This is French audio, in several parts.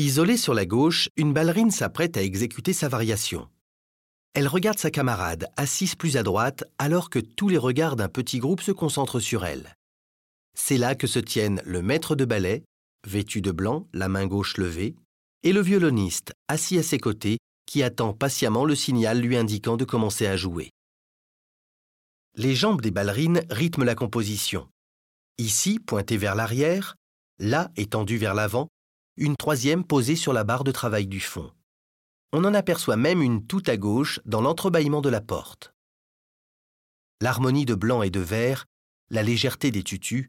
Isolée sur la gauche, une ballerine s'apprête à exécuter sa variation. Elle regarde sa camarade, assise plus à droite, alors que tous les regards d'un petit groupe se concentrent sur elle. C'est là que se tiennent le maître de ballet, vêtu de blanc, la main gauche levée, et le violoniste, assis à ses côtés, qui attend patiemment le signal lui indiquant de commencer à jouer. Les jambes des ballerines rythment la composition. Ici, pointée vers l'arrière, là, étendue vers l'avant, une troisième posée sur la barre de travail du fond. On en aperçoit même une tout à gauche dans l'entrebâillement de la porte. L'harmonie de blanc et de vert, la légèreté des tutus,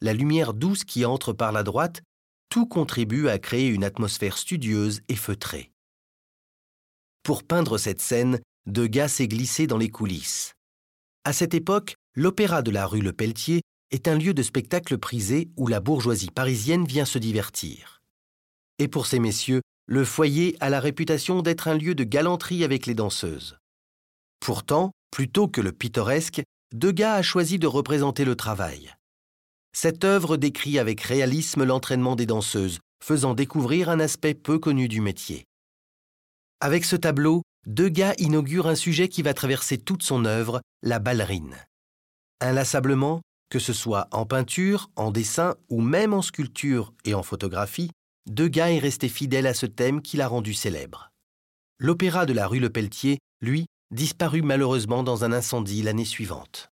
la lumière douce qui entre par la droite, tout contribue à créer une atmosphère studieuse et feutrée. Pour peindre cette scène, Degas s'est glissé dans les coulisses. À cette époque, l'Opéra de la rue Le Pelletier est un lieu de spectacle prisé où la bourgeoisie parisienne vient se divertir. Et pour ces messieurs, le foyer a la réputation d'être un lieu de galanterie avec les danseuses. Pourtant, plutôt que le pittoresque, Degas a choisi de représenter le travail. Cette œuvre décrit avec réalisme l'entraînement des danseuses, faisant découvrir un aspect peu connu du métier. Avec ce tableau, Degas inaugure un sujet qui va traverser toute son œuvre, la ballerine. Inlassablement, que ce soit en peinture, en dessin ou même en sculpture et en photographie, Degas est resté fidèle à ce thème qui l'a rendu célèbre. L'opéra de la rue Le Pelletier, lui, disparut malheureusement dans un incendie l'année suivante.